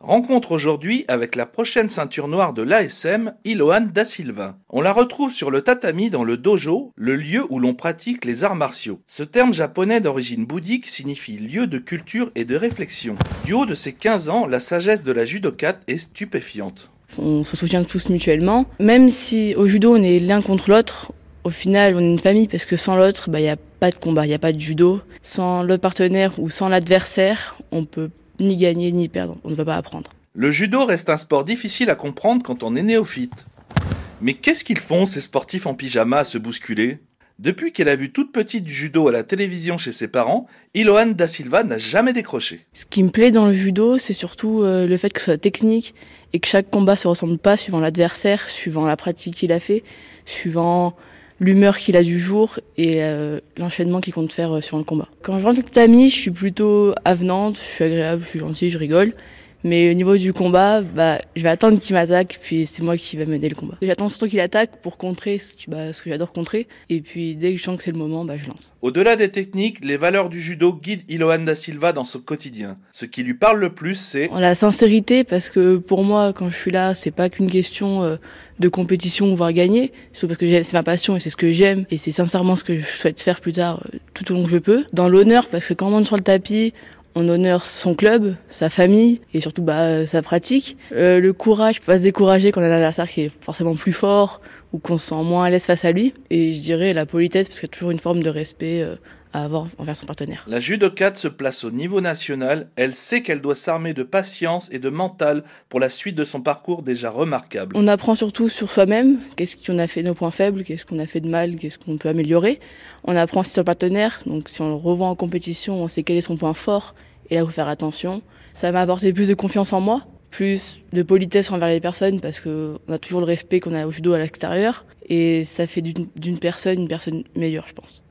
Rencontre aujourd'hui avec la prochaine ceinture noire de l'ASM, Iloane Da Silva. On la retrouve sur le tatami dans le dojo, le lieu où l'on pratique les arts martiaux. Ce terme japonais d'origine bouddhique signifie lieu de culture et de réflexion. Du haut de ses 15 ans, la sagesse de la judokate est stupéfiante. On se soutient tous mutuellement. Même si au judo on est l'un contre l'autre, au final on est une famille parce que sans l'autre, il bah, n'y a pas de combat, il n'y a pas de judo. Sans l'autre partenaire ou sans l'adversaire, on peut ni gagner ni perdre. On ne peut pas apprendre. Le judo reste un sport difficile à comprendre quand on est néophyte. Mais qu'est-ce qu'ils font ces sportifs en pyjama à se bousculer? Depuis qu'elle a vu toute petite du judo à la télévision chez ses parents, Iloane Da Silva n'a jamais décroché. Ce qui me plaît dans le judo, c'est surtout euh, le fait que ce soit technique et que chaque combat se ressemble pas suivant l'adversaire, suivant la pratique qu'il a fait, suivant l'humeur qu'il a du jour et euh, l'enchaînement qu'il compte faire euh, sur le combat. Quand je rentre avec amis, je suis plutôt avenante, je suis agréable, je suis gentille, je rigole. Mais au niveau du combat, bah, je vais attendre qu'il m'attaque, puis c'est moi qui vais mener le combat. J'attends surtout qu'il attaque pour contrer ce, bah, ce que j'adore contrer. Et puis dès que je sens que c'est le moment, bah, je lance. Au-delà des techniques, les valeurs du judo guident Iloane da Silva dans son quotidien. Ce qui lui parle le plus, c'est la sincérité, parce que pour moi, quand je suis là, c'est pas qu'une question euh, de compétition ou voir gagner. C'est parce que c'est ma passion et c'est ce que j'aime et c'est sincèrement ce que je souhaite faire plus tard, euh, tout au long que je peux. Dans l'honneur, parce que quand on monte sur le tapis, on honore son club, sa famille et surtout bah, sa pratique. Euh, le courage, pas se décourager quand on a un adversaire qui est forcément plus fort ou qu'on se sent moins à l'aise face à lui. Et je dirais la politesse parce qu'il y a toujours une forme de respect euh, à avoir envers son partenaire. La judokate se place au niveau national. Elle sait qu'elle doit s'armer de patience et de mental pour la suite de son parcours déjà remarquable. On apprend surtout sur soi-même. Qu'est-ce qu'on a fait nos points faibles, qu'est-ce qu'on a fait de mal, qu'est-ce qu'on peut améliorer. On apprend aussi sur le partenaire. Donc si on le revoit en compétition, on sait quel est son point fort et là, il faut faire attention. Ça m'a apporté plus de confiance en moi, plus de politesse envers les personnes parce qu'on a toujours le respect qu'on a au judo à l'extérieur. Et ça fait d'une personne une personne meilleure, je pense.